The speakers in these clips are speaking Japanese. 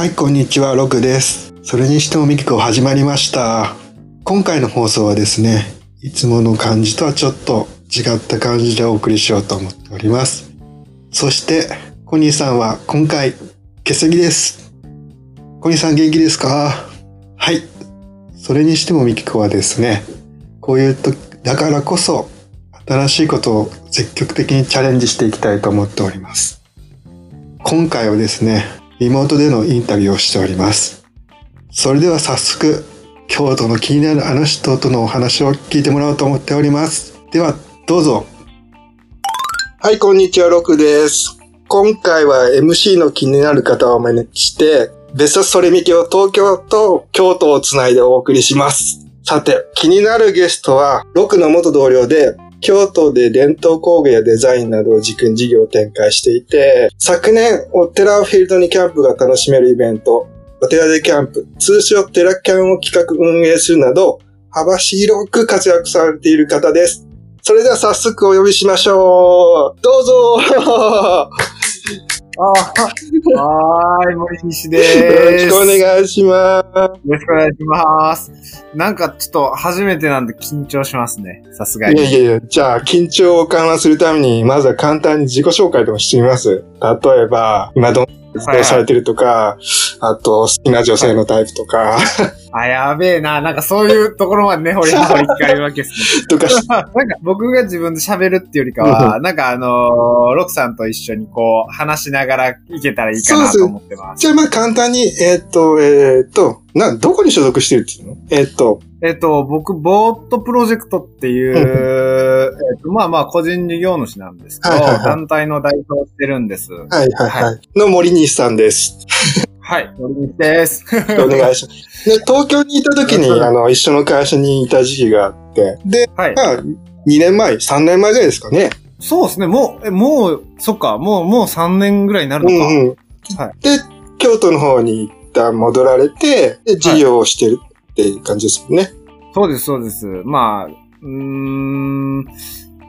はい、こんにちは、ロクです。それにしてもミキコ始まりました。今回の放送はですね、いつもの感じとはちょっと違った感じでお送りしようと思っております。そして、コニーさんは今回欠席です。コニーさん元気ですか？はい。それにしてもミキコはですね、こういう時だからこそ新しいことを積極的にチャレンジしていきたいと思っております。今回はですね、リモートでのインタビューをしております。それでは早速、京都の気になるあの人とのお話を聞いてもらおうと思っております。では、どうぞ。はい、こんにちは、ロクです。今回は MC の気になる方をお招きして、ベストソレミキを東京と京都をつないでお送りします。さて、気になるゲストは、ロクの元同僚で、京都で伝統工芸やデザインなどを軸に事業を展開していて、昨年、お寺をフィールドにキャンプが楽しめるイベント、お寺でキャンプ、通称寺キャンを企画運営するなど、幅広く活躍されている方です。それでは早速お呼びしましょう。どうぞあはーい、森西でよろ。しくお願いします。よろしくお願いします。なんかちょっと初めてなんで緊張しますね。さすがに。いやいやいや、じゃあ、緊張を緩和するために、まずは簡単に自己紹介でもしてみます。例えば、今どんな活動されてるとか、あと、好きな女性のタイプとか、あ、やべえな。なんかそういうところまでね、掘り 葉掘り聞かれるわけですね。とか、なんか僕が自分で喋るっていうよりかは、なんかあのーロクさんと一緒にこう、話しながらいけたらいいかなと思ってます。じゃあまあ簡単に、えーっと、えーっと、な、どこに所属してるっていうの？えーっと、えっと、僕、ボートプロジェクトっていう、えっと、まあまあ、個人事業主なんですけど、はいはいはい団体の代表をしてるんです。はいはいはい。の森西さんです。はい、森西です。お願いします。で、東京にいた時に、あの、一緒の会社にいた時期があって、で、はい。まあ、2年前、3年前ぐらいですかね。そうですね、もう、えもう、そっか、もう、もう3年ぐらいになるのか。うんうん。はいで、京都の方に一旦戻られて、で、事業をしてるっていう感じですもんね。そうです、そうです。まあ、うーん、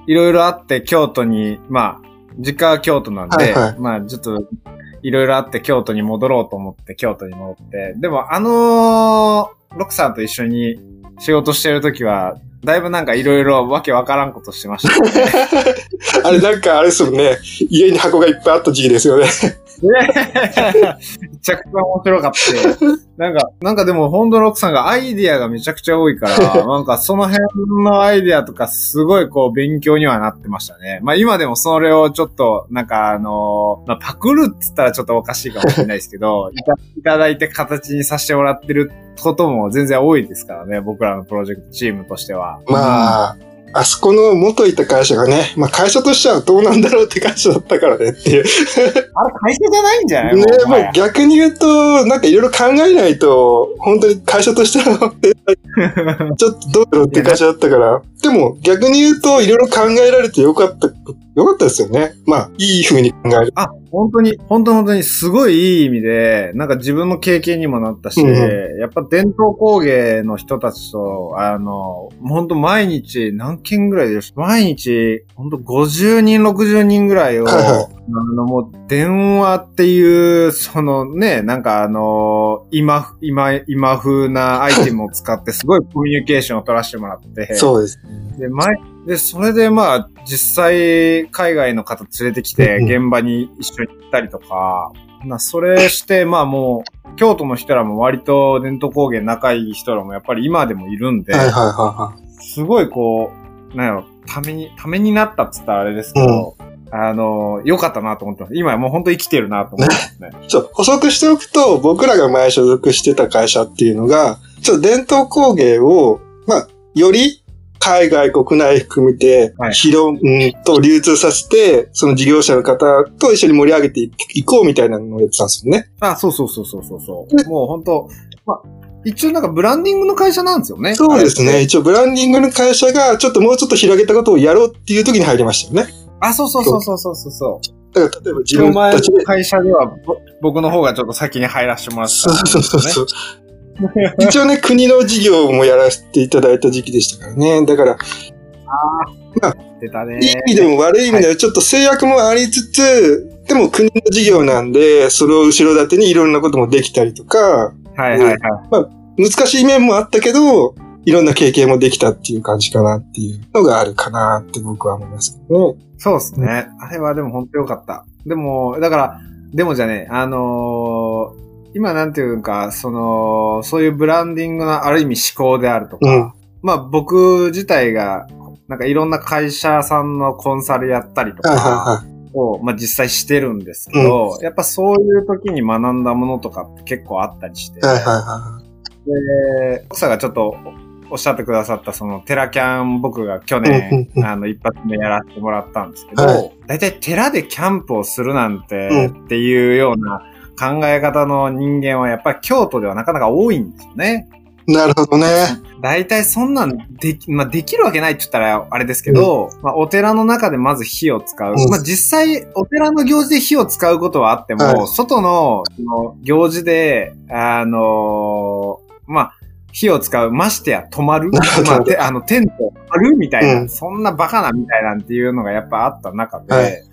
いろいろあって京都に、まあ、実家は京都なんで、はいはいまあ、ちょっと、いろいろあって京都に戻ろうと思って京都に戻って、でもあのーロクさんと一緒に仕事してるときは、だいぶなんかいろいろわけわからんことしてましたね。あれなんかあれですもんね。家に箱がいっぱいあった時期ですよね。めちゃくちゃ面白かった。なんか、なんかでも、ホンドロックさんがアイディアがめちゃくちゃ多いから、なんかその辺のアイディアとかすごいこう勉強にはなってましたね。まあ今でもそれをちょっと、なんかあのまあパクるっつったらちょっとおかしいかもしれないですけど、いたいただいて形にさせてもらってることも全然多いですからね、僕らのプロジェクトチームとしては。まあ、あそこの元いた会社がね、まあ会社としてはどうなんだろうって会社だったからねっていう。あれ会社じゃないんじゃない？ね、もう逆に言うと、なんかいろいろ考えないと、本当に会社としては、ちょっとどうだろうって会社だったから。でも逆に言うと、いろいろ考えられてよかった、よかったですよね。まあ、いい風に考える。あ、本当に、本当本当にすごいいい意味で、なんか自分の経験にもなったし、うんやっぱ伝統工芸の人たちと、あの、本当毎日何件ぐらいでし毎日、本当50人、60人ぐらいを、あの、もう電話っていう、そのね、なんかあの、今、今、今風なアイテムを使ってすごいコミュニケーションを取らせてもらって、そうです。で、前、で、それでまあ、実際、海外の方連れてきて、うん現場に一緒に行ったりとか、まあ、それして、まあもう、京都の人らも割と伝統工芸仲いい人らもやっぱり今でもいるんで、はいはいはいはい。すごいこう、なんやろ、ために、ためになったっつったらあれですけど、あの、良かったなと思ってます。今はもう本当生きてるなと思ってますね。そう、補足しておくと、僕らが前所属してた会社っていうのが、ちょっと伝統工芸を、まあ、より海外、国内含めてはい、広、うんと流通させて、その事業者の方と一緒に盛り上げていいこうみたいなのをやってたんですよね。あ、そうそうそうそうそうそう。もう本当まあ、一応なんかブランディングの会社なんですよね。そうですね。一応ブランディングの会社が、ちょっともうちょっと広げたことをやろうっていう時に入りましたよね。あ、そうそうそうそうそうそうそう。だから、例えば自分たちでの。会社では、ぼ僕の方がちょっと先に入らせてもらってそうたね。そうそうそう。一応ね、国の事業もやらせていただいた時期でしたからね。だから、出たねいい意味でも悪い意味でもちょっと制約もありつつ、でも国の事業なんで、それを後ろ盾にいろんなこともできたりとか、はいはいはい。難しい面もあったけど、いろんな経験もできたっていう感じかなっていうのがあるかなって僕は思いますけどね。そうですね。あれはでも本当よかった。でも、だから、でもじゃね、あのー今なんていうか、その、そういうブランディングのある意味思考であるとか、うんまあ僕自体が、なんかいろんな会社さんのコンサルやったりとはいかはを、まあ実際してるんですけど、やっぱそういう時に学んだものとかって結構あったりして、いはい。はいはい。はで、奥さんがちょっとおっしゃってくださったそのテラキャン僕が去うんうんうん。年、あの一発目やらせてもらったんですけど、はい。大体寺でキャンプをするなんてうっていうような考え方の人間はやっぱり京都ではなかなか多いんですよね。い。なるほどね。大体そんなんでき、まあ、できるわけないって言ったらあれですけど、まあ、お寺の中でまず火を使う。うん。まあ、実際、お寺の行事で火を使うことはあっても、はい。外のその行事で、あのーまあ、火を使う、ましてや止まる、まあ、てあの、テント張るみたいな、うん。そんなバカなみたいなんっていうのがやっぱあった中で、はい。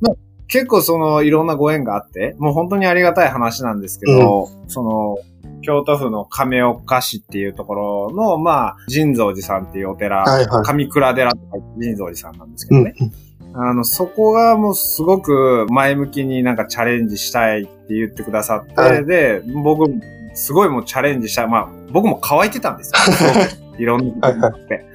まあ結構そのいろんなご縁があって、もう本当にありがたい話なんですけど、その、京都府の亀岡市っていうところの、まあ、神蔵寺さんっていうお寺、はいはい。上倉寺とか神蔵寺さんなんですけうんどね。あの、そこがもうすごく前向きになんかチャレンジしたいって言ってくださって、はいで、僕、すごいもうチャレンジしたい。まあ、僕も乾いてたんですよ。いろんなことがあって。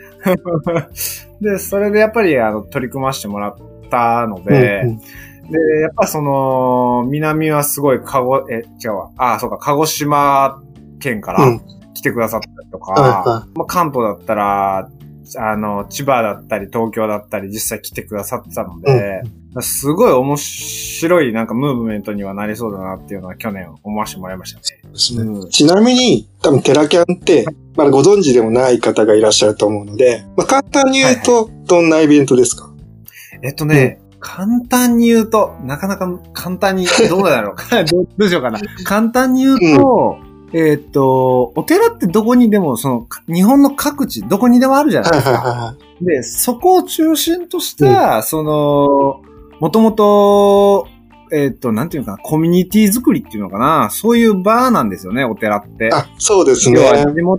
で、それでやっぱりあの取り組ませてもらったので、うんうんで、やっぱその、南はすごいかご、え、違うわ。あ、そうか、鹿児島県からうん。来てくださったりとか、はいはまあ、関東だったら、あの、千葉だったり、東京だったり、実際来てくださってたので、すごい面白いなんかムーブメントにはなりそうだなっていうのは去年思わせてもらいましたね。ですね。うん。ちなみに、多分テラキャンって、まだご存知でもない方がいらっしゃると思うので、まあ、簡単に言うと、どんなイベントですか？えっとね、簡単に言うと、なかなか簡単に、どうだろうか。どうどうしようかな。簡単に言うと、えっと、お寺ってどこにでも、その、日本の各地、どこにでもあるじゃないですか。はで、そこを中心とした、その、もともと、えっ、と、なんていうのかな、コミュニティ作りっていうのかな、そういう場なんですよね、お寺って。い。あ、そうですね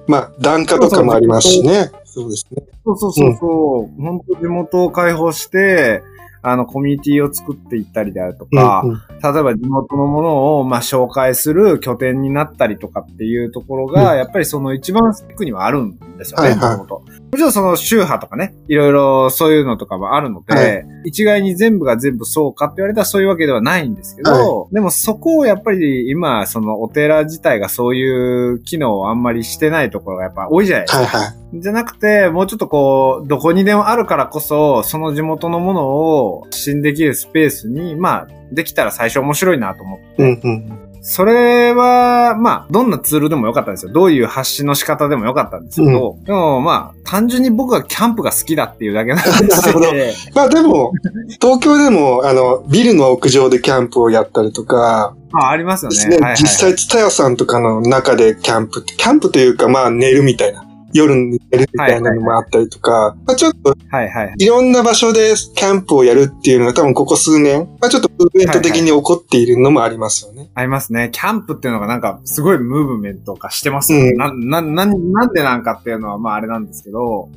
まあ、檀家とかもありますしね。そうですね。そうそうそうそう、本当地元を開放して、あの、コミュニティを作っていったりであるとか、うんうん。例えば地元のものを、まあ、紹介する拠点になったりとかっていうところが、うん。やっぱりその一番スペックにはあるんですよね、もともと。もちろんその宗派とかね、いろいろそういうのとかもあるので、はい一概に全部が全部そうかって言われたらそういうわけではないんですけど、でもそこをやっぱり今、そのお寺自体がそういう機能をあんまりしてないところがやっぱ多いじゃないですか。はいはい。じゃなくて、もうちょっとこう、どこにでもあるからこそ、その地元のものを発信できるスペースに、まあ、できたら最初面白いなと思って。うんうん。それは、まあ、どんなツールでもよかったんですよ。どういう発信の仕方でもよかったんですけど、でもまあ、単純に僕がキャンプが好きだっていうだけなんで。なるほど。まあでも、東京でも、あの、ビルの屋上でキャンプをやったりとか、まあ、ありますよね。ね。はいはいはい。実際、ツタヤさんとかの中でキャンプって、キャンプというか、まあ寝るみたいな、夜寝るみたいなのもあったりとか、まあちょっとはいはい。いろんな場所でキャンプをやるっていうのが多分ここ数年、まあちょっとムーブメント的に起こっているのもありますよね。ありますね。キャンプっていうのがなんか、すごいムーブメント化してますよね。うんな、な、な、なんでなんかっていうのはまああれなんですけど、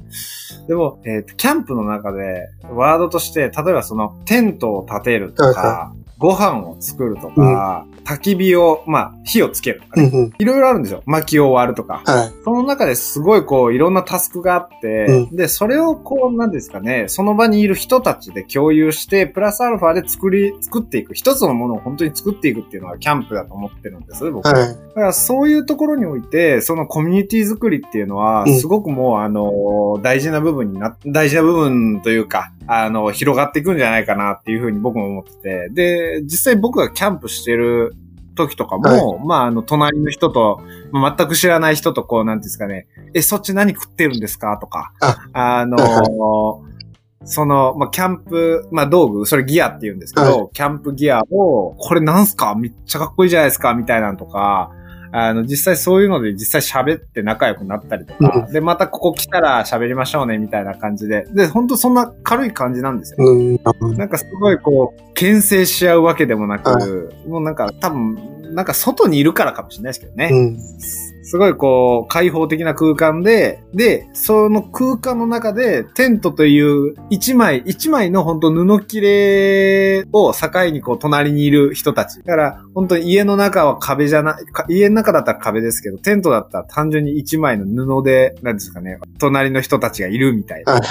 でも、えーとキャンプの中で、ワードとして、例えばその、テントを建てるとはいか、ご飯を作るとか、焚き火を、まあ、火をつけるとかね。うんうん。いろいろあるんですよ。薪を割るとか。はい。その中ですごいこういろんなタスクがあって、うで、それをこうなんですかね、その場にいる人たちで共有して、プラスアルファで作り、作っていく。一つのものを本当に作っていくっていうのがキャンプだと思ってるんです、僕。はい。だからそういうところにおいて、そのコミュニティ作りっていうのは、うんすごくもう、あの、大事な部分にな、大事な部分というか、あの、広がっていくんじゃないかなっていうふうに僕も思ってて、で、実際僕がキャンプしてる時とかも、まあ、あの、隣の人と、まあ全く知らない人とこう、なんですかね、え、そっち何食ってるんですか？とか、あ。あの、その、まあ、キャンプ、まあ、道具、それギアって言うんですけど、キャンプギアを、これなんすか？めっちゃかっこいいじゃないですかみたいなのとか、あの、実際そういうので実際喋って仲良くなったりとか、で、またここ来たら喋りましょうね、みたいな感じで。で、本当そんな軽い感じなんですよ。うん。なんかすごいこう、牽制し合うわけでもなく、はいもうなんか多分、なんか外にいるからかもしれないですけどね。うん。すごいこう、開放的な空間で、で、その空間の中で、テントという一枚、一枚の本当布切れを境にこう、隣にいる人たち。だから、本当に家の中は壁じゃない、か家の中だったら壁ですけど、テントだったら単純に一枚の布で、なんですかね、隣の人たちがいるみたいな。はい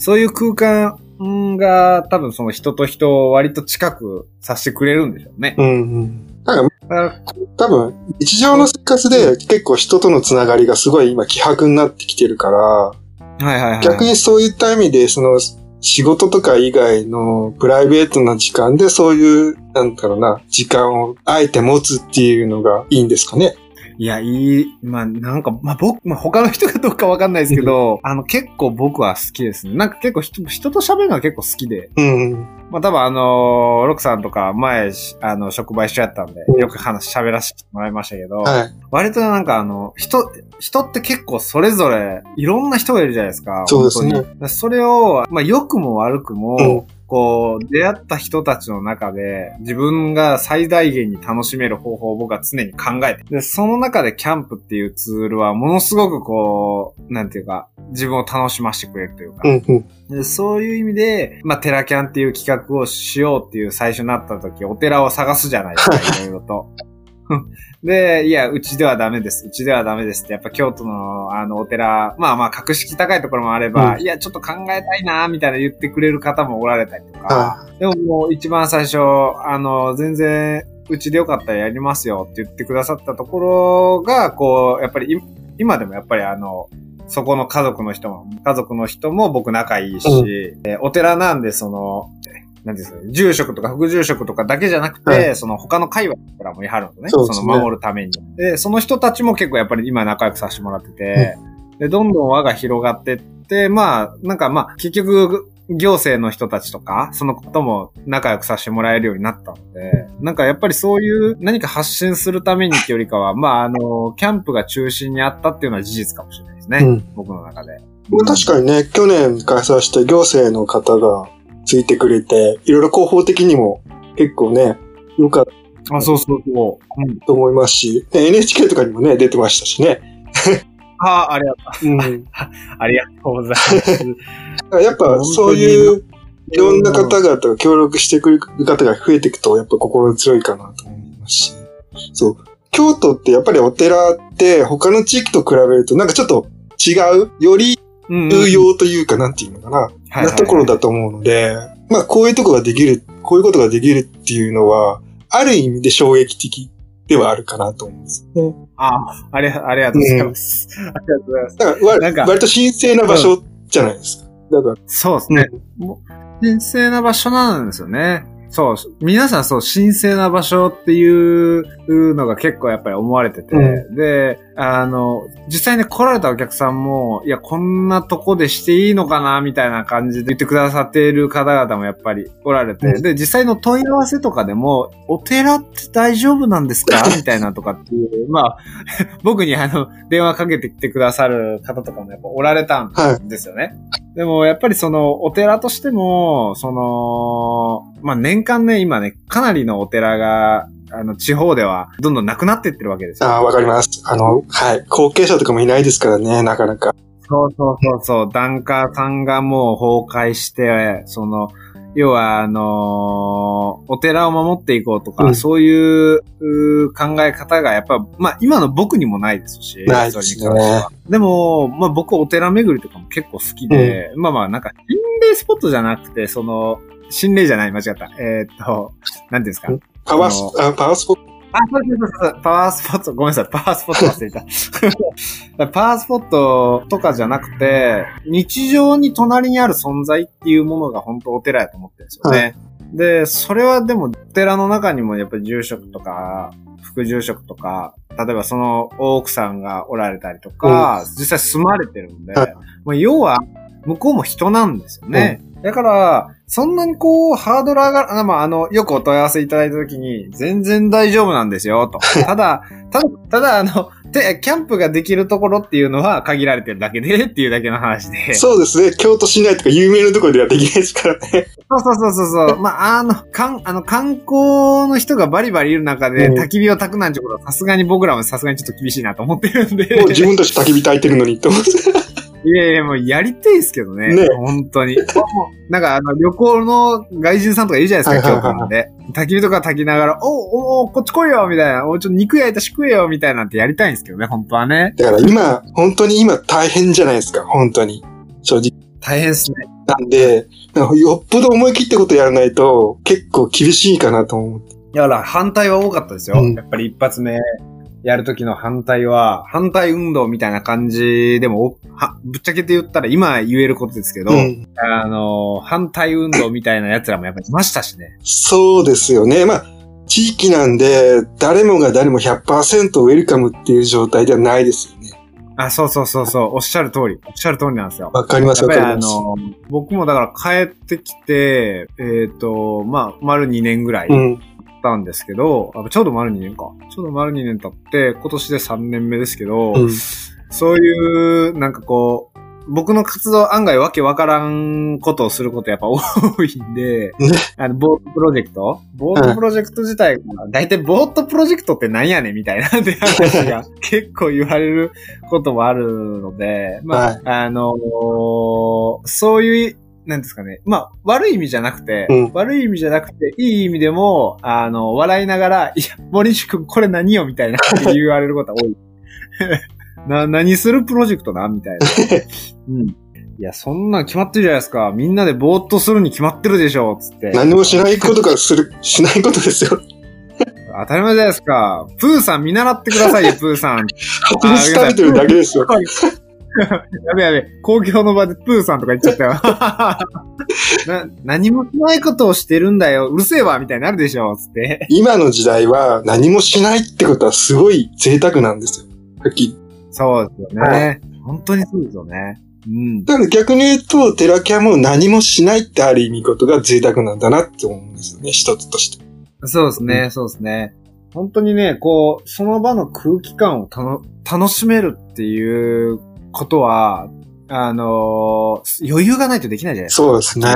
そういう空間が多分その人と人を割と近くさせてくれるんでしょうね。うん。うん。多分、日常の生活で結構人とのつながりがすごい今希薄になってきてるから、はいはいはい。逆にそういった意味で、その、仕事とか以外のプライベートな時間でそういう、なんだろうな、時間をあえて持つっていうのがいいんですかね？いや、いい、まあ、なんか、まあ、僕、まあ、他の人がどうかわかんないですけど、あの、結構僕は好きですね。なんか結構人、人と喋るのは結構好きで。うん。まあ、多分あのーロクさんとか前、しあの、職場一緒やったんでう、んよく話、喋らせてもらいましたけど、はい。割となんかあの、人、人って結構それぞれ、いろんな人がいるじゃないですか。そうですねそれを、まあ、良くも悪くも、うんこう、出会った人たちの中で、自分が最大限に楽しめる方法を僕は常に考えて。で、その中でキャンプっていうツールは、ものすごくこう、なんていうか、自分を楽しませてくれるというか、うん。うん。でそういう意味で、まあ、テラキャンっていう企画をしようっていう最初になった時、お寺を探すじゃないですか、いろいろと。で、いや、うちではダメです。うちではダメですって、やっぱ京都のあのお寺、まあまあ格式高いところもあれば、ういや、ちょっと考えたいな、みたいな言ってくれる方もおられたりとか、はでももう一番最初、あの、全然、うちでよかったらやりますよって言ってくださったところが、こう、やっぱりい今でもやっぱりあの、そこの家族の人も、家族の人も僕仲いいし、うえお寺なんでその、なんですかね、住職とか副住職とかだけじゃなくて、はいその他の会話からもいはるのね。ねの守るために。で、その人たちも結構やっぱり今仲良くさせてもらってて、で、どんどん輪が広がってって、まあ、なんかまあ、結局、行政の人たちとか、そのことも仲良くさせてもらえるようになったので、なんかやっぱりそういう何か発信するためにっていうよりかは、まあ、あの、キャンプが中心にあったっていうのは事実かもしれないですね。うん僕の中で。確かにね、去年開催した行政の方がついてくれて、いろいろ広報的にも結構ね、良かったあ、そうそうそう。うん。と思いますし、で NHK とかにもね、出てましたしね。あ あ、ありがとうん。う。ありがとうございます。やっぱそういういろんな方々が協力してくれる方が増えていくと、やっぱ心強いかなと思いますし。そう。京都ってやっぱりお寺って他の地域と比べるとなんかちょっと違う、よりうんうん有用というかなんていうのかな、ないところだと思うので、まあこういうとこができる、こういうことができるっていうのは、ある意味で衝撃的ではあるかなと思うんですね。あありがありがとうございます。ありがとうございます。だから割なんか割と神聖な場所じゃないですか。だから、そうですね。神聖な場所なんですよね。そう。皆さんそう、神聖な場所っていうのが結構やっぱり思われてて、うで、あの、実際ね来られたお客さんも、いや、こんなとこでしていいのかな、みたいな感じで言ってくださっている方々もやっぱりおられて、うんで、実際の問い合わせとかでも、お寺って大丈夫なんですか？みたいなとかっていう、まあ、僕にあの、電話かけてきてくださる方とかもやっぱおられたんはい。ですよね。でも、やっぱりその、お寺としても、その、まあ、年間ね、今ね、かなりのお寺が、あの、地方では、どんどんなくなってってるわけですよ。ああ、わかります。あの、はい。後継者とかもいないですからね、なかなか。そうそうそうそう、檀家さんがもう崩壊して、その、要は、あのお寺を守っていこうとか、うんそういううー考え方が、やっぱ、まあ、今の僕にもないですし、ないですねでも、まあ、僕お寺巡りとかも結構好きで、まあまあ、なんか、心霊スポットじゃなくて、その、心霊じゃない、間違った。えーっと、なんていうんですか？うんパワース、あパワースポット。あ、そうそうそうそう、パワースポット、ごめんなさい、パワースポット忘れた。パワースポットとかじゃなくて、日常に隣にある存在っていうものが本当お寺やと思ってるんですよね。で、それはでも、お寺の中にもやっぱり住職とか、副住職とか、例えばその大奥さんがおられたりとか、実際住まれてるんで、はいまあ、要は、向こうも人なんですよね。だから、そんなにこう、ハードル上がる、あまあ、あの、よくお問い合わせいただいたときに、全然大丈夫なんですよ、と。ただ、ただ、ただ、あの、で、キャンプができるところっていうのは限られてるだけでっていうだけの話で。そうですね。京都市内とか有名なところではできないですからね。そうそうそうそうそう。まあ、あの、かん、あの、観光の人がバリバリいる中で、うん焚き火を焚くなんてことはさすがに僕らもさすがにちょっと厳しいなと思ってるんで。もう自分たち焚き火焚いてるのにって思って。いやいや、もうやりたいですけどね。ね本当に。なんかあの、旅行の外人さんとかいるじゃないですか、京都なんで。焚き火とか焚きながら、おおこっち来いよみたいな。おちょっと肉焼いたし食えよみたいなんてやりたいんですけどね、本当はね。だから今、本当に今大変じゃないですか。本当に。正直。大変っすね。なんで、よっぽど思い切ってことやらないと結構厳しいかなと思う。だから反対は多かったですよ。うんやっぱり一発目やる時の反対は、反対運動みたいな感じでも、はぶっちゃけて言ったら今言えることですけど、うん。あの、反対運動みたいな奴らもやっぱりいましたしね。そうですよね。まあ、地域なんで、誰もが誰も100%ウェルカムっていう状態ではないですよね。あ、そうそうそうそう、おっしゃる通り、おっしゃる通りなんですよ。わかります、わかります。の、僕もだから帰ってきて、えっ、と、まあ、丸2年ぐらい経うん。ったんですけど、あちょうど丸2年か。ちょうど丸2年経って、今年で3年目ですけど、うん。そういう、なんかこう、僕の活動案外わけわからんことをすることやっぱ多いんで、ねあの、ボートプロジェクト？ボートプロジェクト自体が、だいたいボートプロジェクトってなんやねん？みたいなって話が 結構言われることもあるので、まあ、はい。あのーそういう、なんですかね。まあ、悪い意味じゃなくて、うん悪い意味じゃなくて、いい意味でも、あの、笑いながら、いや、森西君これ何よみたいなって言われることが多い。な、何するプロジェクトなみたいな。うん。いや、そんなん決まってるじゃないですか。みんなでぼーっとするに決まってるでしょ、つって。何もしないことがする、しないことですよ。当たり前じゃないですか。プーさん見習ってくださいよ、プーさん。蜂蜜食べてるだけですよ。やべやべ、公共の場でプーさんとか言っちゃったよ。な何もしないことをしてるんだよ。うるせえわ、みたいになるでしょ、つって。今の時代は何もしないってことはすごい贅沢なんですよ。はっきりそうですよね。本当にそうですよね。うん。だから逆に言うと、テラキャも何もしないってある意味ことが贅沢なんだなって思うんですよね、一つとして。そうですね、そうですね。本当にね、こう、その場の空気感をたの楽しめるっていうことは、あのー余裕がないとできないじゃないですか。そうですね。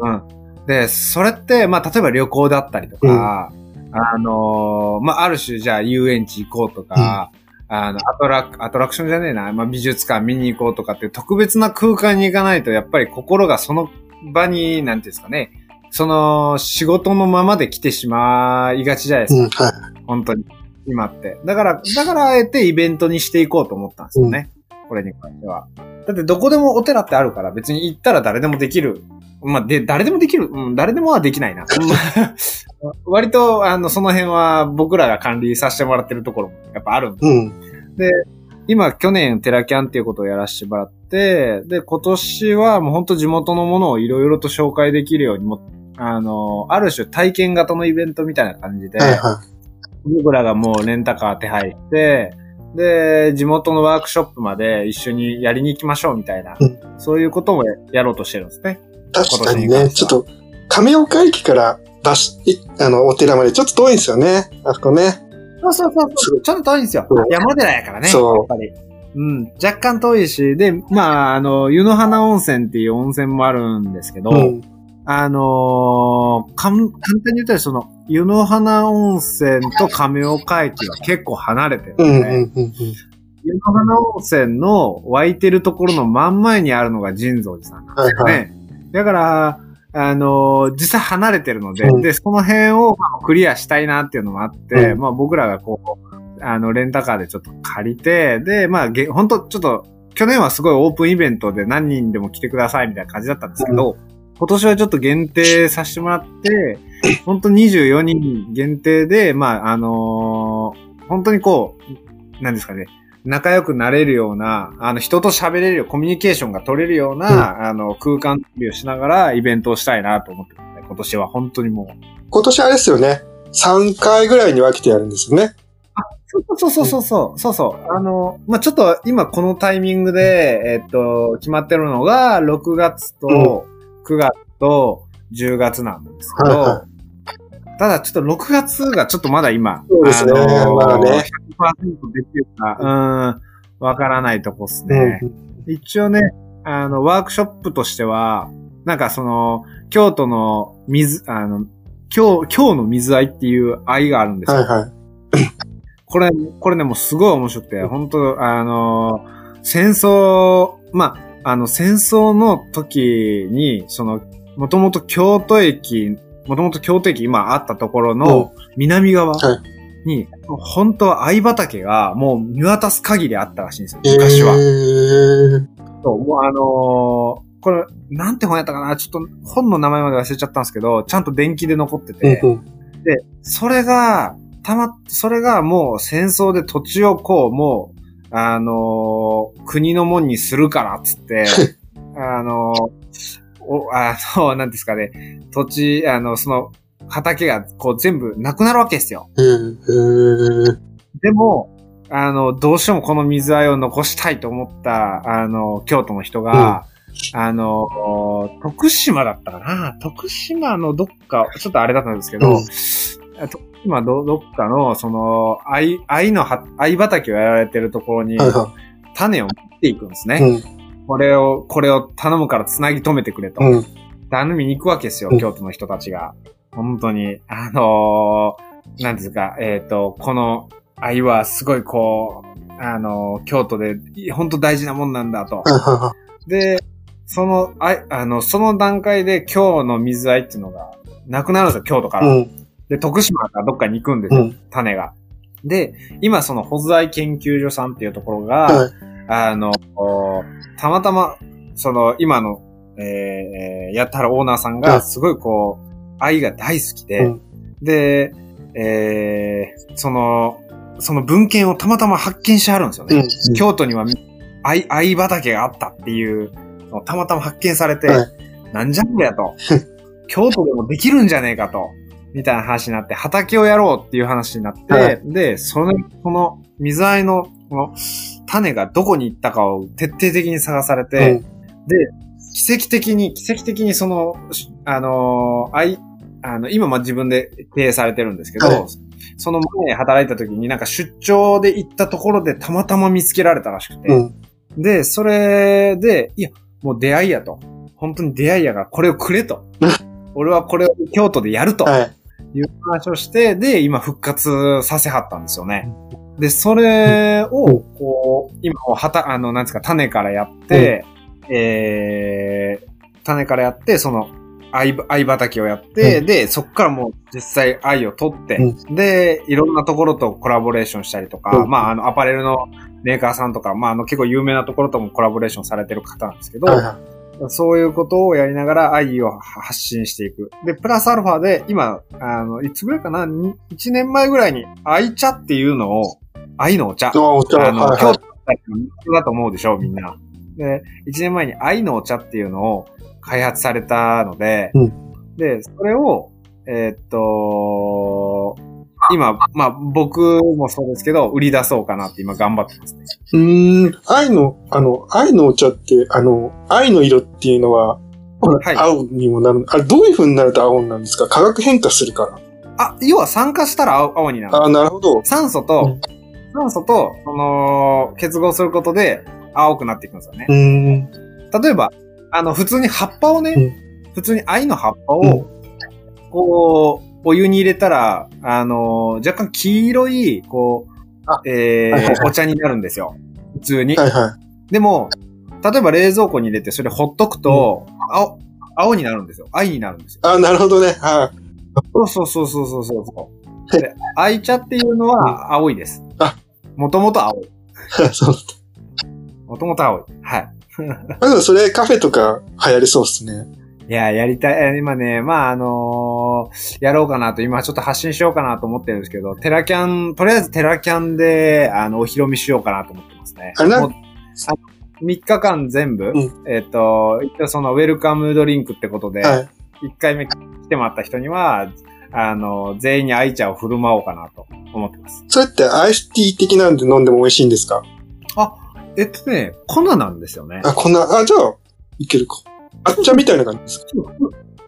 うん。で、それって、まあ、例えば旅行だったりとか、あのーまあ、ある種、じゃあ遊園地行こうとか、あの、アトラク、アトラクションじゃねえな、まあ、美術館見に行こうとかって特別な空間に行かないと、やっぱり心がその場に、なんていうんですかね、その仕事のままで来てしまいがちじゃないですか。うん、はい。本当に。今って。だから、だからあえてイベントにしていこうと思ったんですよね。これに関しては。だってどこでもお寺ってあるから別に行ったら誰でもできる。まあ、で、誰でもできる。うん、誰でもはできないな。うん割と、あの、その辺は僕らが管理させてもらってるところもやっぱあるんで。うん。今、去年、テラキャンっていうことをやらせてもらって、で、今年はもう本当地元のものをいろいろと紹介できるようにも、あの、ある種体験型のイベントみたいな感じで、はいは僕らがもうレンタカー手配して、で、地元のワークショップまで一緒にやりに行きましょうみたいな、うんそういうこともやろうとしてるんですね。い。確かにね、ちょっと、亀岡駅から出し、いあの、お寺までちょっと遠いんですよね。あそこね。そうそうそうそうちょっと遠いんですよ。山寺やからね。そうやっぱり。うん。若干遠いし、で、まあ、あの、湯の花温泉っていう温泉もあるんですけど、うん。あのーかん、簡単に言ったらその、湯の花温泉と亀岡駅は結構離れてるんで、うんうんうんうん。湯の花温泉の湧いてるところの真ん前にあるのが神蔵寺さんなんですよね。はいだから、あのー実際離れてるので、うん。で、その辺をまあクリアしたいなっていうのもあって、うん。まあ僕らがこう、あの、レンタカーでちょっと借りて、で、まあ、げ本当ちょっと、去年はすごいオープンイベントで何人でも来てくださいみたいな感じだったんですけど、今年はちょっと限定させてもらって、本当24人限定で、まあ、あのー本当にこう、なんですかね、仲良くなれるような、あの、人と喋れるよ、コミュニケーションが取れるような、あの、空間をしながらイベントをしたいなと思ってるので、今年は本当にもう。今年あれですよね。3回ぐらいに分けてやるんですよね。そうそうそうそう、そうそう。あの、まあ、ちょっと今このタイミングで、えっと、決まってるのが、6月と9月と10月なんですけど、はいはただちょっと6月がちょっとまだ今、そうですねまだね100%できるか、うん、わからないとこっすね。うん一応ね、あの、ワークショップとしては、なんかその、京都の水、あの、今日、今日の水愛っていう愛があるんですよ。はいはい。これ、これね、もうすごい面白くて、本当あの、戦争、まあ、あの、戦争の時に、その、もともと京都駅、もともと京都駅今あったところの南側はに、本当は藍畑がもう見渡す限りあったらしいんですよ、昔は。えー、そう、もうあのーこれ、なんて本やったかなちょっと本の名前まで忘れちゃったんですけど、ちゃんと電気で残ってて、うんうん。で、それが、たま、それがもう戦争で土地をこう、もう、あのー国のもんにするからっつって、あのーお、あの、なんですかね、土地、あの、その、畑がこう全部なくなるわけですよ。でも、あの、どうしてもこの水合いを残したいと思った、あの、京都の人が、あの、徳島だったかな？徳島のどっか、ちょっとあれだったんですけど、うん。徳島どどっかの、その、藍、藍のは、藍畑をやられてるところに種を持っていくんですね。い。これを、これを頼むから繋ぎ止めてくれと。うん。うん。頼みに行くわけですよ、うん京都の人たちが。本当に。あのー、なんですか、えっ、と、この愛はすごいこう、あのー京都で本当大事なもんなんだと。で、その、ああの、その段階で今日の水愛っていうのがなくなるんですよ、京都から。い。うん。で、徳島からどっかに行くんですよ、うん種が。で、今その保材研究所さんっていうところが、はい。あの、おたまたま、その、今の、えー、やったらオーナーさんが、うんすごいこう、愛が大好きで、うんで、えー、その、その文献をたまたま発見してあるんですよね。うん。京都には愛、愛畑があったっていうのをたまたま発見されて、はいなんじゃこりゃと。京都でもできるんじゃねえかと。みたいな話になって、畑をやろうっていう話になって、はいで、その、この水合いの、この種がどこに行ったかを徹底的に探されて、うんで、奇跡的に、奇跡的にその、しあのー、愛、あの、今まあ自分で経営されてるんですけど、はいその前働いた時になんか出張で行ったところでたまたま見つけられたらしくて、うん。で、それで、いや、もう出会いやと。本当に出会いやからこれをくれと。俺はこれを京都でやるとはい。いう話をして、で、今復活させはったんですよね。で、それを、こう、今、はた、あの、なんですか、種からやって、えー、種からやって、その、愛、愛畑をやって、うで、そっからもう実際愛を取って、で、いろんなところとコラボレーションしたりとか、うん。まあ、あの、アパレルのメーカーさんとか、まあ、あの、結構有名なところともコラボレーションされてる方なんですけど、はいはそういうことをやりながら愛を発信していく。で、プラスアルファで、今、あの、いつぐらいかな ?1 年前ぐらいに、愛茶っていうのを、愛のお茶。お茶、あの、はいは京都だと思うでしょ、みんな。で、1年前に愛のお茶っていうのを開発されたので、うんで、それを、えーっと、今、まあ僕もそうですけど、売り出そうかなって今頑張ってますね。い。うーん。愛の、あの、愛のお茶って、あの、愛の色っていうのは、はい青にもなる。あれ、どういう風になると青になるんですか？化学変化するから。あ、要は酸化したら青青になる。あなるほど。酸素と、酸素と、その、結合することで青くなっていくんですよねう。ーん。例えば、あの、普通に葉っぱをね、うん普通に藍の葉っぱを、うんこう、お湯に入れたら、あの、若干黄色い、こあう、えはいはいはいー、お茶になるんですよ。普通に。はいはでも、例えば冷蔵庫に入れてそれほっとくと、青、青になるんですよ。藍になるんですよ。い。あなるほどね。はそうそうそうそうそうそうそう。で、藍茶っていうのは青いです。あもともと青い。い。そう。もともと青い。はい。まずそれカフェとか流行りそうですね。いや、やりたい。え今ね、まあ、あのーやろうかなと、今ちょっと発信しようかなと思ってるんですけど、テラキャン、とりあえずテラキャンで、あの、お披露目しようかなと思ってますね。あれなもうあ3日間全部、うんえっ、と、一応そのウェルカムドリンクってことで、はい。1回目来てもらった人には、あの、全員に愛茶を振る舞おうかなと思ってます。それってアイスティー的なんで飲んでも美味しいんですか？えっとね、粉なんですよね。あ、こんな、あ、じゃあ、いけるか。あっちゃんみたいな感じですか？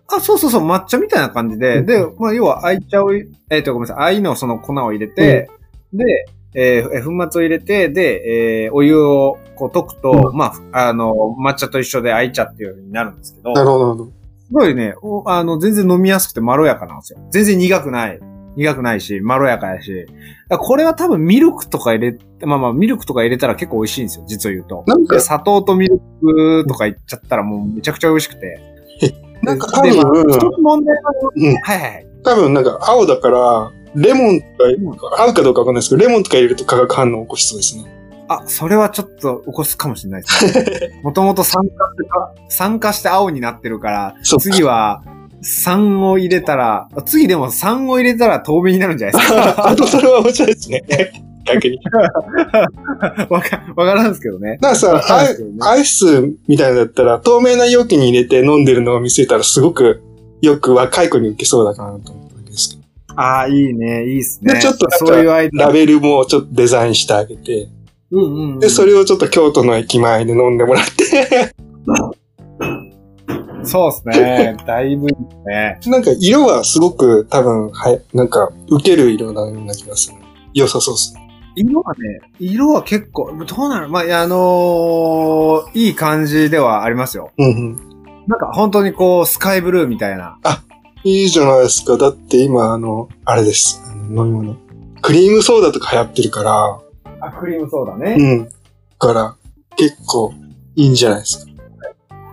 あ、そうそうそう、抹茶みたいな感じで、うんで、まあ、要は、愛茶を、えっ、と、ごめんなさい、愛のその粉を入れて、で、えーえ粉末を入れて、で、えーお湯をこう溶くと、うまあ、あの、抹茶と一緒で愛茶っていう風になるんですけど、なるほど、なるほど。すごいね、おあの、全然飲みやすくてまろやかなんですよ。全然苦くない。苦くないし、まろやかやし。これは多分ミルクとか入れ、まあまあミルクとか入れたら結構美味しいんですよ、実を言うと。なんかで砂糖とミルクとかいっちゃったらもうめちゃくちゃ美味しくて。なんか多分、一つ問題は、うんはいはいはい。多分なんか青だから、レモンとか、合うかどうかわかんないですけど、レモンとか入れると化学反応を起こしそうですね。あ、それはちょっと起こすかもしれないですね。もともと酸化してか、酸化して青になってるから、そう次は酸を入れたら、次でも酸を入れたら透明になるんじゃないですか？あとそれは面白いですね。逆に。わか、わからんすけどね。なんかさ、わかアイんないですけどねアイスみたいなのだったら、透明な容器に入れて飲んでるのを見せたら、すごくよく若い子に受けそうだかなと思ったんですけど。ああ、いいね、いいっすね。でちょっとなんかそういうラベルもちょっとデザインしてあげて、うんうんうん。で、それをちょっと京都の駅前で飲んでもらって、そうっすね。だいぶいいっすね。なんか色はすごく多分、はい、なんか受ける色なような気がする。良さそうですね。色はね、色は結構、どうなるまあ、あのーいい感じではありますよ。うんうん。なんか本当にこう、スカイブルーみたいな。いいじゃないですか。だって今、あの、あれです。あの飲み物。クリームソーダとか流行ってるから、あ、クリームソーダね。うん。だから、結構、いいんじゃないですか。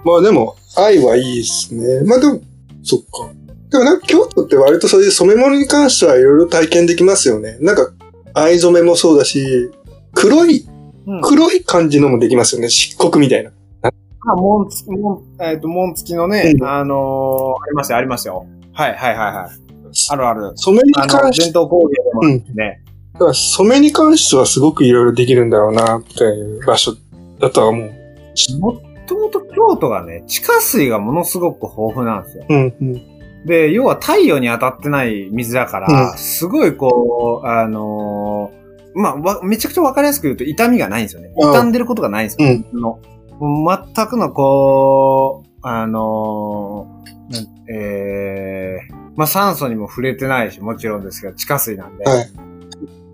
まあでも、愛はいいですね。まあでも、そっか。でもなんか京都って割とそういう染め物に関してはいろいろ体験できますよね。なんか、藍染めもそうだし、黒い、うん黒い感じのもできますよね。漆黒みたいな。あ、門付き、門、えっ、と、門付きのね、うんあのーありますよ、ありますよ。はい、はい、はい、はい。あるある。染めに関して、伝統工芸でもね。だから染めに関してはすごくいろいろできるんだろうな、っていう場所だとは思う。もっともと京都がね、地下水がものすごく豊富なんですよ。うん、うん。で、要は太陽に当たってない水だから、うんすごいこう、あのーまあ、わ、めちゃくちゃわかりやすく言うと痛みがないんですよね。うん傷んでることがないんですよ。うん水の全くのこう、あのーなんえー、まあ酸素にも触れてないし、もちろんですけど、地下水なんで。はい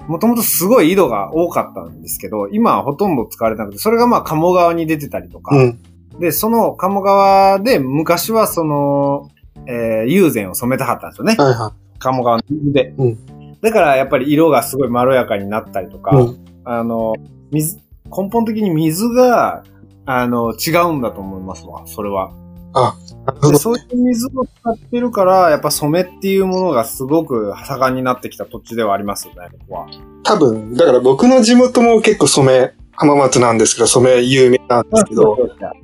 もともとすごい井戸が多かったんですけど、今はほとんど使われてなくて、それがまあ鴨川に出てたりとか、うん。で、その鴨川で昔はその、えー、友禅を染めたかったんですよね。はいは鴨川の水で。うだからやっぱり色がすごいまろやかになったりとか、い。うん。あの、水、根本的に水が、あの、違うんだと思いますわ、それは。なるほどでそういう水を使ってるから、やっぱ染めっていうものがすごく盛んになってきた土地ではありますよね、ここは。多分、だから僕の地元も結構染め、浜松なんですけど、染め有名なんですけど、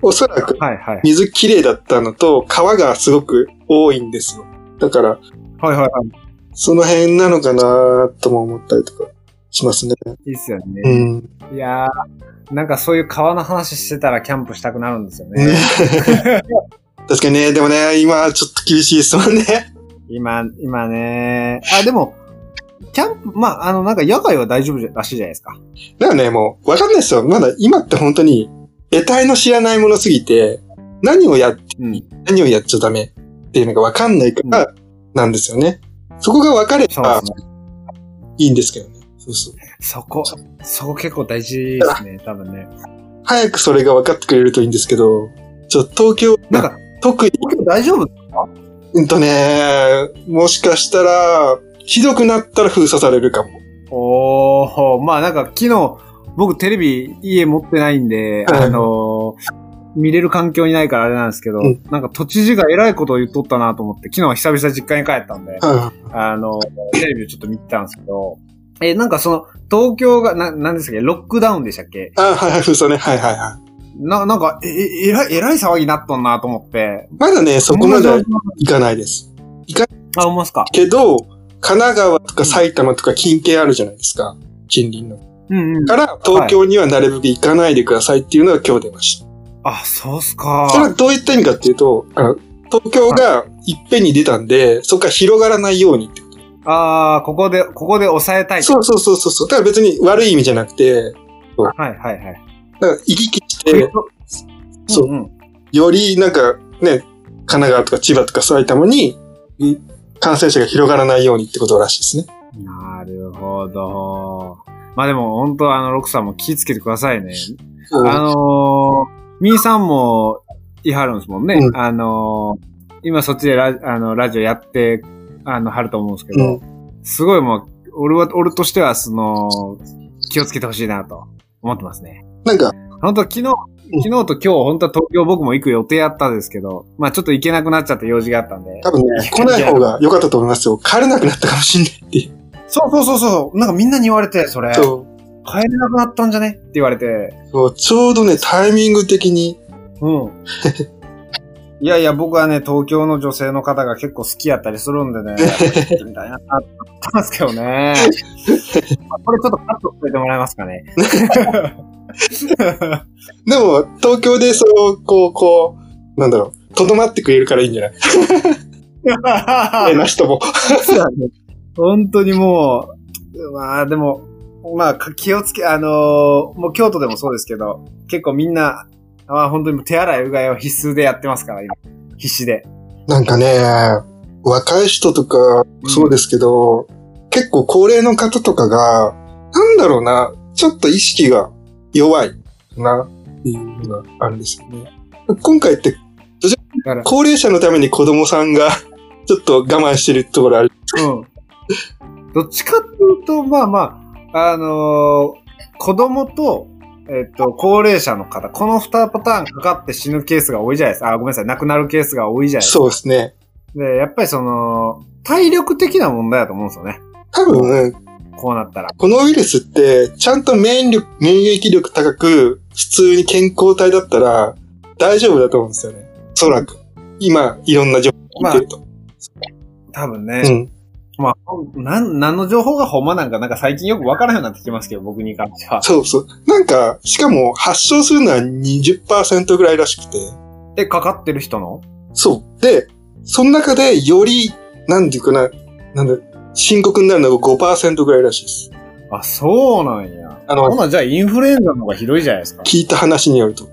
おそらく。水きれいだったのと、川がすごく多いんですよ。だから、はいはいはい。その辺なのかなとも思ったりとかしますね。いいっすよね。うん。いやー、なんかそういう川の話してたらキャンプしたくなるんですよね。ね確かにね、でもね、今ちょっと厳しいですもんね。今、今ね。あ、でも、キャンプ、まあ、あの、なんか野外は大丈夫らしいじゃないですか。だからね、もう、わかんないですよ。まだ今って本当に、得体の知らないものすぎて、何をやって、うん。何をやっちゃダメっていうのがわかんないから、なんですよね。そこが分かれば。いいんですけどね。そうそう。そこ、そこ結構大事ですね、多分ね。早くそれが分かってくれるといいんですけど、ちょっと東京、なんか、特に、東京大丈夫ですか？うんとね、もしかしたら、ひどくなったら封鎖されるかも。おー、まあなんか昨日、僕テレビ家持ってないんで、はいあのー見れる環境にないからあれなんですけど、うんなんか都知事が偉いことを言っとったなと思って、昨日は久々実家に帰ったんで、はあの、テレビをちょっと見てたんですけど、え、なんかその、東京が、な、なんですかっけ、ロックダウンでしたっけ？い。あ、はいはい、封鎖ね。はいはいはい。な、なんか、え、え、えらい、えらい騒ぎになっとんなと思って。まだね、そこまではそんな行かないです。あ、思いますか？けど、神奈川とか埼玉とか近県あるじゃないですか。近隣の。うんうん。から、東京にはなるべく行かないでくださいっていうのが今日出ました。あ、そうっすか。それはどういった意味かっていうと、あの東京がいっぺんに出たんで、そこから広がらないようにってこと。ああ、ここで、ここで抑えたい。そうそうそうそうそう。だから別に悪い意味じゃなくて、はいはいはい。だから行き来して、そううんうん。よりなんかね、神奈川とか千葉とか埼玉にい感染者が広がらないようにってことらしいですね。なるほど。まあでも本当あの、ロクさんも気ぃつけてくださいね。あのー、みーさんも言い張るんですもんね。うんあのー、今そっちでラあのラジオやって、あの、はると思うんですけど、うすごいもう、俺は、俺としては、その、気をつけてほしいなと思ってますね。なんか、本当昨日、昨日と今日、本当は東京僕も行く予定やったんですけど、まあちょっと行けなくなっちゃって用事があったんで。多分ね、来ない方が良かったと思いますよ。帰れなくなったかもしれないっていう。そうそうそうそう。なんかみんなに言われて、それ。そう。帰れなくなったんじゃね？って言われて。そう、ちょうどね、タイミング的に、うん。いやいや、僕はね、東京の女性の方が結構好きやったりするんでね、行ってみたいなと思ってますけどね。まあこれちょっとカットしてもらえますかね。でも、東京でそう、こう、こう、なんだろう、とどまってくれるからいいんじゃない？えな人も。本当にもう、まあでも、まあか気をつけ、あのーもう京都でもそうですけど、結構みんな、まあ本当に手洗いうがいは必須でやってますから、今。必死で。なんかね、若い人とか、うんそうですけど、結構高齢の方とかが、なんだろうな、ちょっと意識が弱いな、っていうのがあるんですよね。今回って、高齢者のために子供さんが、ちょっと我慢してるところある。うん。どっちかっていうと、まあまあ、あのー子供と、えっと、高齢者の方、この2パターンかかって死ぬケースが多いじゃないですか。あ、ごめんなさい、亡くなるケースが多いじゃないですか。そうですね。で、やっぱりその、体力的な問題だと思うんですよね。多分、こうなったら。このウイルスって、ちゃんと免疫力免疫力高く、普通に健康体だったら、大丈夫だと思うんですよね。おそらく。今、いろんな情報を聞いてると。多分ね。うん。まあ、なん、何の情報がほんまなんか、なんか最近よくわからんようになってきますけど、僕に関しては。そうそう。なんか、しかも発症するのは20%ぐらいらしくて。え、かかってる人の？そう。で、その中でより、なんていうかな、なんだ、深刻になるのが5%ぐらいらしいです。あ、そうなんや。あのほな、じゃあインフルエンザの方がひどいじゃないですか。聞いた話によると。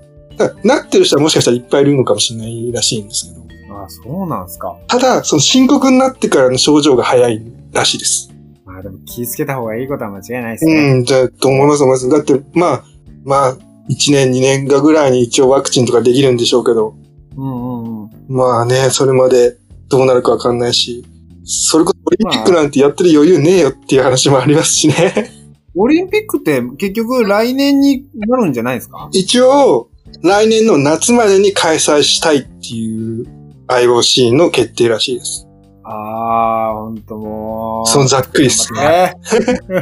なってる人はもしかしたらいっぱいいるのかもしれないらしいんですけど。あ、そうなんすか。ただ、その深刻になってからの症状が早いらしいです。まあでも気ぃつけた方がいいことは間違いないですね。うん、じゃあ、と思います、思います？だって、まあ、まあ、1年、2年がぐらいに一応ワクチンとかできるんでしょうけど、うんうんうん。まあね、それまでどうなるかわかんないし、それこそオリンピックなんてやってる余裕ねえよっていう話もありますしね。オリンピックって結局来年になるんじゃないですか？一応、来年の夏までに開催したいっていう IOC の決定らしいです。あー、ほんともう。そのざっくりっすね。ね。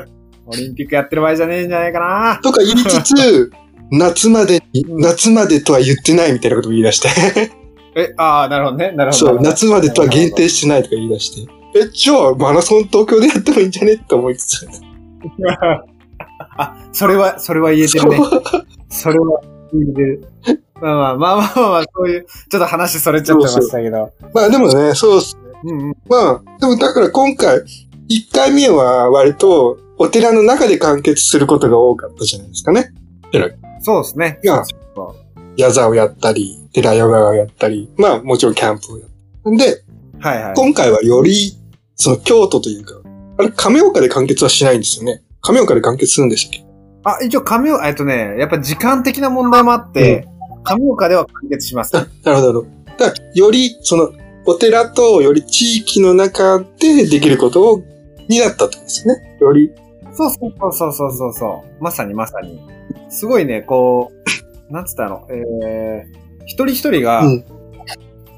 オリンピックやってる場合じゃねえんじゃないかな。とか言いつつ、夏までに、夏までとは言ってないみたいなことを言い出して。え、あー、なるほどね。なるほど。そう、夏までとは限定してないとか言い出して。え、じゃあ、マラソン東京でやってもいいんじゃね？って思いつつ。あ、それは、それは言えてるね。それは言えてる。まあまあまあまあまあ、そういう、ちょっと話それちゃってましたけど。まあでもね、そうっす。うんうん。まあ、でもだから今回、一回目は割とお寺の中で完結することが多かったじゃないですかね。そうですね。いやヤザをやったり、寺ヨガをやったり、まあもちろんキャンプをやったり。で、はいはい。今回はより、その京都というか、あれ、亀岡で完結はしないんですよね。亀岡で完結するんでしたっけ？あ、一応亀岡、えっとね、やっぱ時間的な問題もあって、亀岡では完結します。あ、なるほど、なるほど。だから、より、その、お寺とより地域の中でできることを、になったってことですね。より、そうそうそうそうそうそう。まさにまさに。すごいね、こう、なんつったの、えー、一人一人が、うん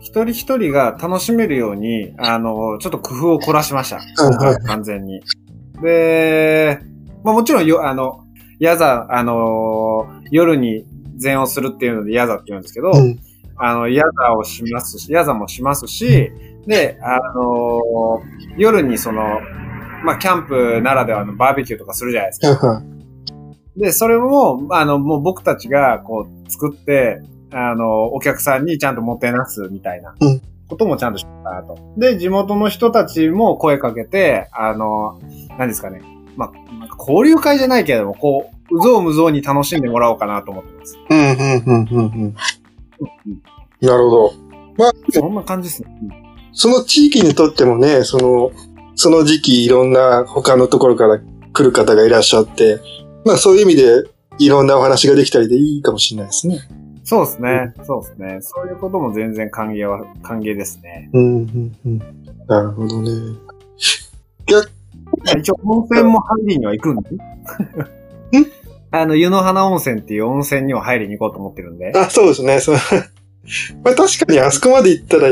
一人一人が楽しめるように、あの、ちょっと工夫を凝らしました。完全に。で、まあもちろんよ、あの、ヤザ、あのー夜に禅をするっていうのでヤザって言うんですけど、うん。あの、ヤザをしますし、ヤザもしますし、で、あのー夜にその、まあ、キャンプならではのバーベキューとかするじゃないですか。で、それも、あの、もう僕たちがこう作って、あの、お客さんにちゃんともてなすみたいなうんこともちゃんとしたなと。で、地元の人たちも声かけて、あの、何ですかね。まあ、なんか交流会じゃないけれども、こう、うぞうむぞうに楽しんでもらおうかなと思ってます。うん、うん、うん、うん、うん。なるほど。まあ、そんな感じですね。その地域にとってもね、その、その時期いろんな他のところから来る方がいらっしゃって、まあそういう意味でいろんなお話ができたりでいいかもしれないですね。そうですね。そうですね。そういうことも全然歓迎は、歓迎ですね。うん、うん、うん。なるほどね。一応温泉も入りには行くんで。あの、湯の花温泉っていう温泉には入りに行こうと思ってるんで。あ、そうですね。そう まあ確かにあそこまで行ったら、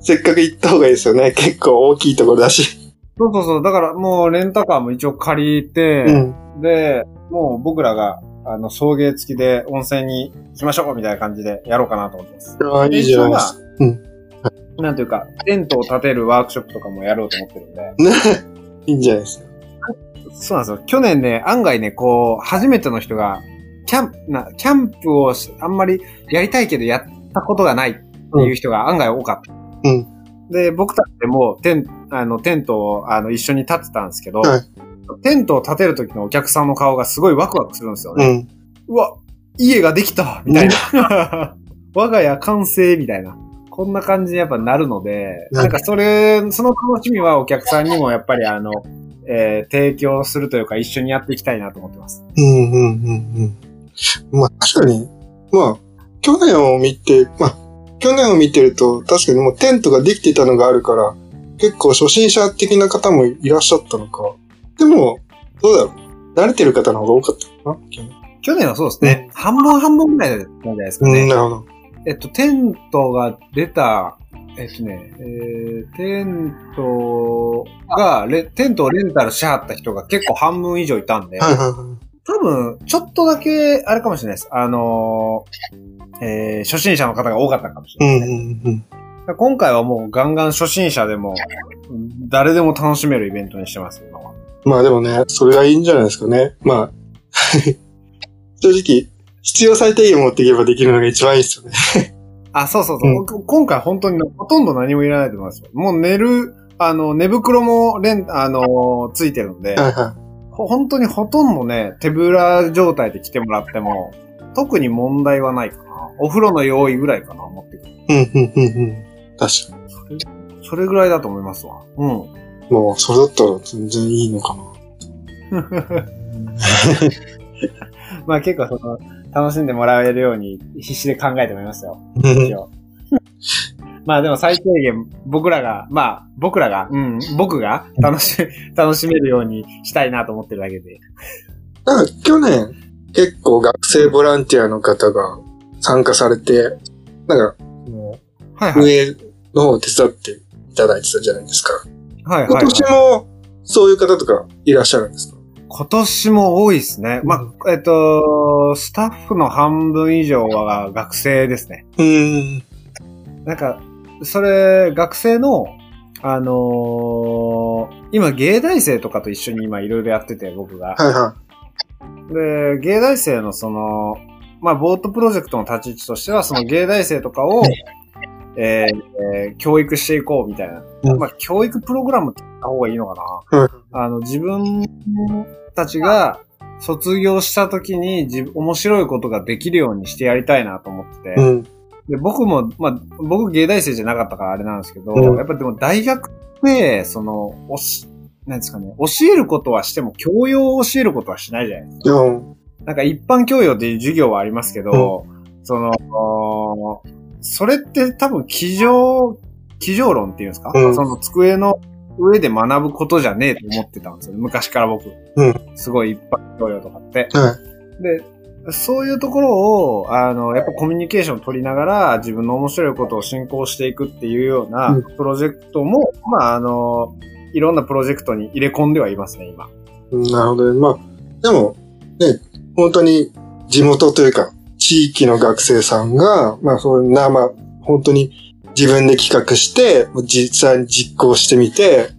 せっかく行った方がいいですよね。結構大きいところだし。そうそうそう。だからもうレンタカーも一応借りて、うん。で、もう僕らが、あの、送迎付きで温泉に行きましょうみたいな感じでやろうかなと思ってます。ああ、いいじゃないですか。なんていうか、テントを立てるワークショップとかもやろうと思ってるんで。ね。いいんじゃないですか。そうなんですよ。去年ね、案外ね、こう、初めての人が、キャンプ、な、キャンプをしあんまりやりたいけどやったことがないっていう人が案外多かった。うんで、僕たちでもテン、あの、テントを、あの、一緒に立てたんですけど、はいテントを立てる時のお客さんの顔がすごいワクワクするんですよね。うん。うわ、家ができたみたいな。我が家完成みたいな。こんな感じにやっぱなるので、なんなんかそれ、その楽しみはお客さんにもやっぱりあの、えー提供するというか一緒にやっていきたいなと思ってます。うん、うん、うん、うん。まあ確かに、まあ、去年を見て、まあ、去年を見てると、確かにもうテントができてたのがあるから、結構初心者的な方もいらっしゃったのか。でも、どうだろう。慣れてる方の方が多かったかな去年去年はそうですね。半分半分ぐらいだったんじゃないですかうん、ね。なるほど。えっと、テントが出た、えっとね、えー、テントがレ、テントをレンタルしはった人が結構半分以上いたんで、はいはいはい。多分、ちょっとだけ、あれかもしれないです。あのーえー、初心者の方が多かったかもしうん、れないですね。うん、うん。今回はもうガンガン初心者でも、誰でも楽しめるイベントにしてます、今は。まあでもね、それがいいんじゃないですかね。まあ、正直、必要最低限持っていけばできるのが一番いいですよね。あ、そうそうそう。今回本当にほとんど何もいらないと思いますよ。もう寝る、あの、寝袋もレン、あのついてるんで、はいはほ本当にほとんどね、手ぶら状態で来てもらっても、特に問題はないかな。お風呂の用意ぐらいかな、持ってくる。い。うん、うん、うん、うん。確かそれぐらいだと思いますわ。うん。に。もう、それだったら全然いいのかな。まあ結構その、楽しんでもらえるように必死で考えてもいますよ。うん一応。まあでも最低限僕らが、まあ僕らが、うん、僕が楽し、楽しめるようにしたいなと思ってるだけで。なんか去年、結構学生ボランティアの方が参加されて、なんか、もはいうはい。運営の方を手伝っていただいてたじゃないですか。はいはい、今年もそういう方とかいらっしゃるんですか？今年も多いですね。まあ、えっと、スタッフの半分以上は学生ですね。うーん。なんか、それ、学生の、あのー今、芸大生とかと一緒に今いろいろやってて、僕が。はいはで、芸大生のその、まあ、ボートプロジェクトの立ち位置としては、その芸大生とかを、えーえー教育していこうみたいな。うんまあ、教育プログラムって言った方がいいのかな。うんあの、自分たちが卒業した時に自分面白いことができるようにしてやりたいなと思ってて。い。うん。で僕も、まあ、僕芸大生じゃなかったからあれなんですけど、うんやっぱでも大学で、その、おし、なんですかね、教えることはしても教養を教えることはしないじゃないですか。うん。なんか一般教養っていう授業はありますけど、その、それって多分机上、机上論っていうんですか、うんその机の上で学ぶことじゃねえと思ってたんですよ。昔から僕。うんすごい一般教養とかって。はで、そういうところを、あの、やっぱコミュニケーションを取りながら自分の面白いことを進行していくっていうようなうんプロジェクトも、まあ、あの、いろんなプロジェクトに入れ込んではいますね、今。い。なるほどね。まあ、でも、ね、本当に地元というか、地域の学生さんが、まあそういうな、まあ、本当に自分で企画して、実際に実行してみて、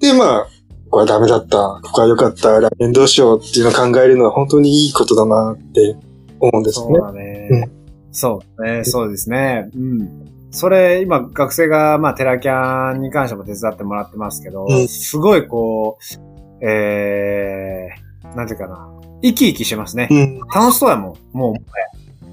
で、まあ、ここはダメだった、ここは良かった、来年どうしようっていうのを考えるのは本当にいいことだなって思うんですね。そうだね。そうね、そうですね。うん。それ、今、学生が、まあ、テラキャンに関しても手伝ってもらってますけど、うんすごいこう、えー、なんていうかな。生き生きしますね。うん。楽しそうやもん。もう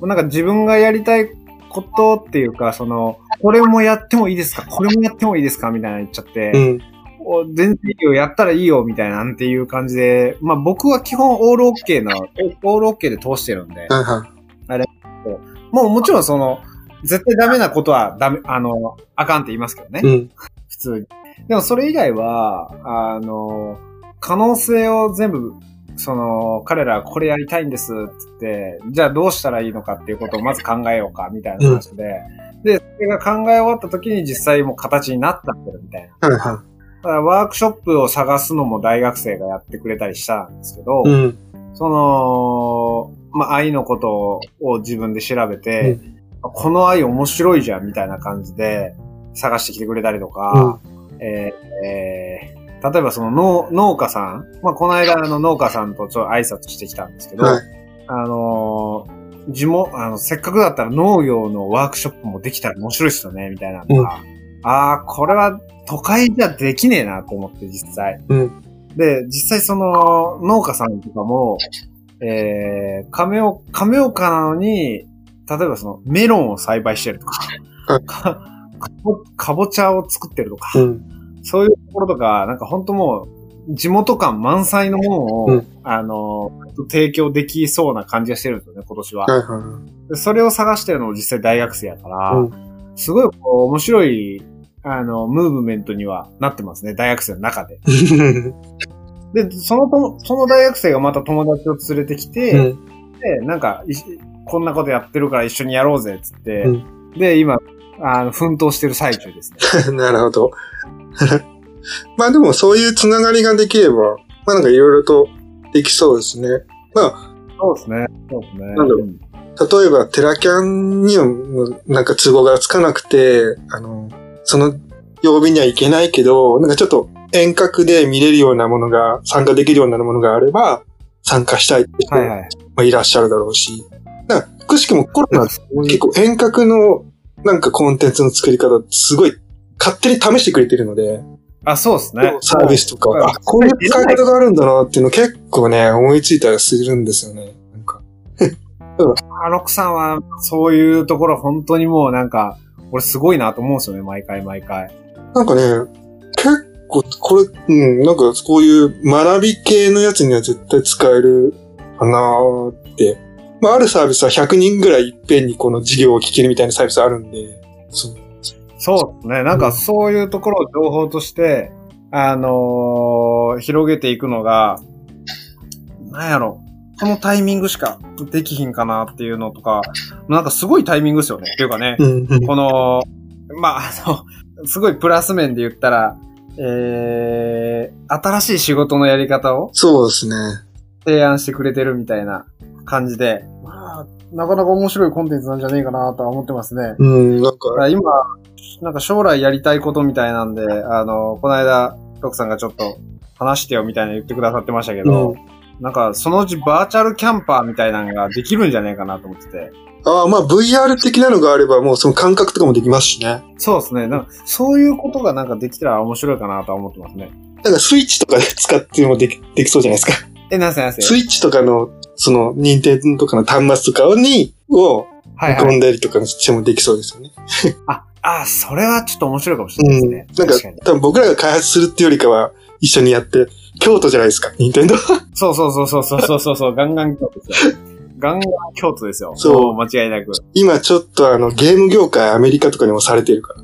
なんか自分がやりたいことっていうか、その、これもやってもいいですか？これもやってもいいですか？みたいな言っちゃって、うん。お全然いいよ、やったらいいよ、みたいな、なんていう感じで、まあ僕は基本オールオッケーな、オールオッケーで通してるんで、はいはい。もうもちろんその、絶対ダメなことはダメ、あの、あかんって言いますけどね。うん。普通に。でもそれ以外は、あの、可能性を全部、その、彼らはこれやりたいんですって言って、じゃあどうしたらいいのかっていうことをまず考えようか、みたいな話で、で、それが考え終わった時に実際もう形になっちゃってるみたいな。はいはだからワークショップを探すのも大学生がやってくれたりしたんですけど、い。うん。その、まあ、愛のことを自分で調べて、この愛面白いじゃんみたいな感じで探してきてくれたりとか、えーえー例えばその農農家さん、まあ、この間あの農家さんとちょっと挨拶してきたんですけど、はいあのー、地元、あの、せっかくだったら農業のワークショップもできたら面白いっすよね、みたいなのが、ああ、これは都会じゃできねえなと思って実際。うん。で、実際その農家さんとかも、えー、亀岡、亀岡なのに、例えばそのメロンを栽培してるとか、はいかかぼかぼちゃを作ってるとか、うん。そういうところとか、なんか本当もう、地元感満載のものを、うんあの、提供できそうな感じがしてるんですよね、今年は。はいはい。でそれを探してるのも実際大学生やから、うすごいこう面白い、あの、ムーブメントにはなってますね、大学生の中で。で、そのその大学生がまた友達を連れてきて、うん。で、なんか、いこんなことやってるから一緒にやろうぜ、つって、うで、今、あの、奮闘してる最中ですね。なるほど。まあでもそういうつながりができれば、まあなんかいろいろとできそうですね。まあ、そうですね。そうですね。なんだろううん例えばテラキャンにはなんか都合がつかなくて、あの、その曜日には行けないけど、なんかちょっと遠隔で見れるようなものが、参加できるようなものがあれば、参加したいって人も、はいらっしゃるだろうし。だから、くしくもコロナ結構遠隔のなんかコンテンツの作り方すごい勝手に試してくれてるので、あ、そうですね。サービスとか、うんあ、こういう使い方があるんだなっていうの結構ね、思いついたりするんですよね。なんか。あロックさんは、そういうところ本当にもうなんか、俺すごいなと思うんですよね、毎回毎回。なんかね、結構、これ、うん、なんかこういう学び系のやつには絶対使えるかなーって。まあ、あるサービスは100人ぐらいいっぺんにこの授業を聞けるみたいなサービスあるんで、そう。そうですね。なんかそういうところを情報として、あのー広げていくのが、なんやろ。このタイミングしかできひんかなっていうのとか、なんかすごいタイミングですよね。っていうかね。この、まあ、あの、すごいプラス面で言ったら、えー、新しい仕事のやり方をそうですね。提案してくれてるみたいな感じで、まあ、なかなか面白いコンテンツなんじゃねえかなとは思ってますね。うん、なんだか今、なんか将来やりたいことみたいなんで、あの、この間、ロクさんがちょっと話してよみたいな言ってくださってましたけど、なんかそのうちバーチャルキャンパーみたいなのができるんじゃねえかなと思ってて。ああ、まあ VR 的なのがあればもうその感覚とかもできますしね。そうですね。なんかそういうことがなんかできたら面白いかなとは思ってますね。なんかスイッチとかで使ってもできできそうじゃないですか。え、なんせなんせスイッチとかの、その、認定とかの端末とかに、を、はいは、運んだりとかしてもできそうですよね。あ、あ、それはちょっと面白いかもしれないですね。うん、なんか、多分僕らが開発するっていうよりかは、一緒にやって、京都じゃないですか、任天堂そうそうそうそうそうそうそう、ガンガン京都ですよ。ガンガン京都ですよ。そう。間違いなく。今ちょっとあの、ゲーム業界アメリカとかにもされてるから。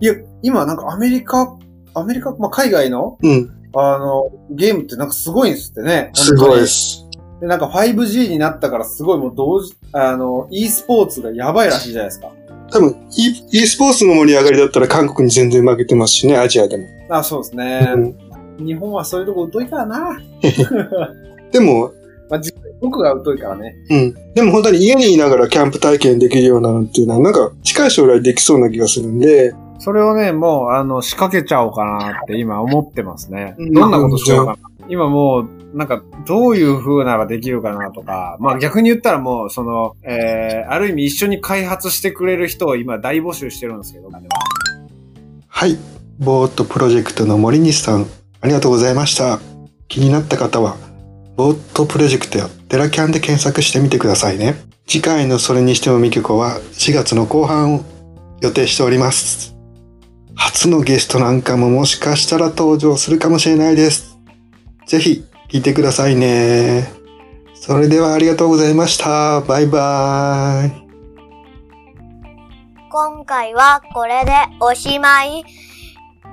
いや、今なんかアメリカ、アメリカ、まあ、海外の、うん。あの、ゲームってなんかすごいんですってね。すごいです。で、なんか 5G になったからすごいもう同時、あの、e スポーツがやばいらしいじゃないですか。多分、e, e スポーツの盛り上がりだったら韓国に全然負けてますしね、アジアでも。あ、そうですね。うん日本はそういうとこ疎いからな。でも、まあ、僕が疎いからね。うん。でも本当に家にいながらキャンプ体験できるようなのっていうのは、なんか近い将来できそうな気がするんで、それをね、もう、あの、仕掛けちゃおうかなって今思ってますね。うんどんなことしようかな。今もう、なんか、どういう風ならできるかなとか、まあ逆に言ったらもう、その、えー、ある意味一緒に開発してくれる人を今大募集してるんですけど、はい。ボートプロジェクトの森西さん、ありがとうございました。気になった方は、ボートプロジェクトやテラキャンで検索してみてくださいね。次回のそれにしてもみきこは4月の後半を予定しております。初のゲストなんかももしかしたら登場するかもしれないです。ぜひ聞いてくださいね。それではありがとうございました。バイバーイ。今回はこれでおしまい。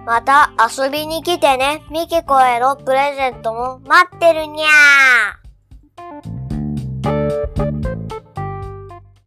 また遊びに来てね。ミキコへのプレゼントも待ってるにゃー。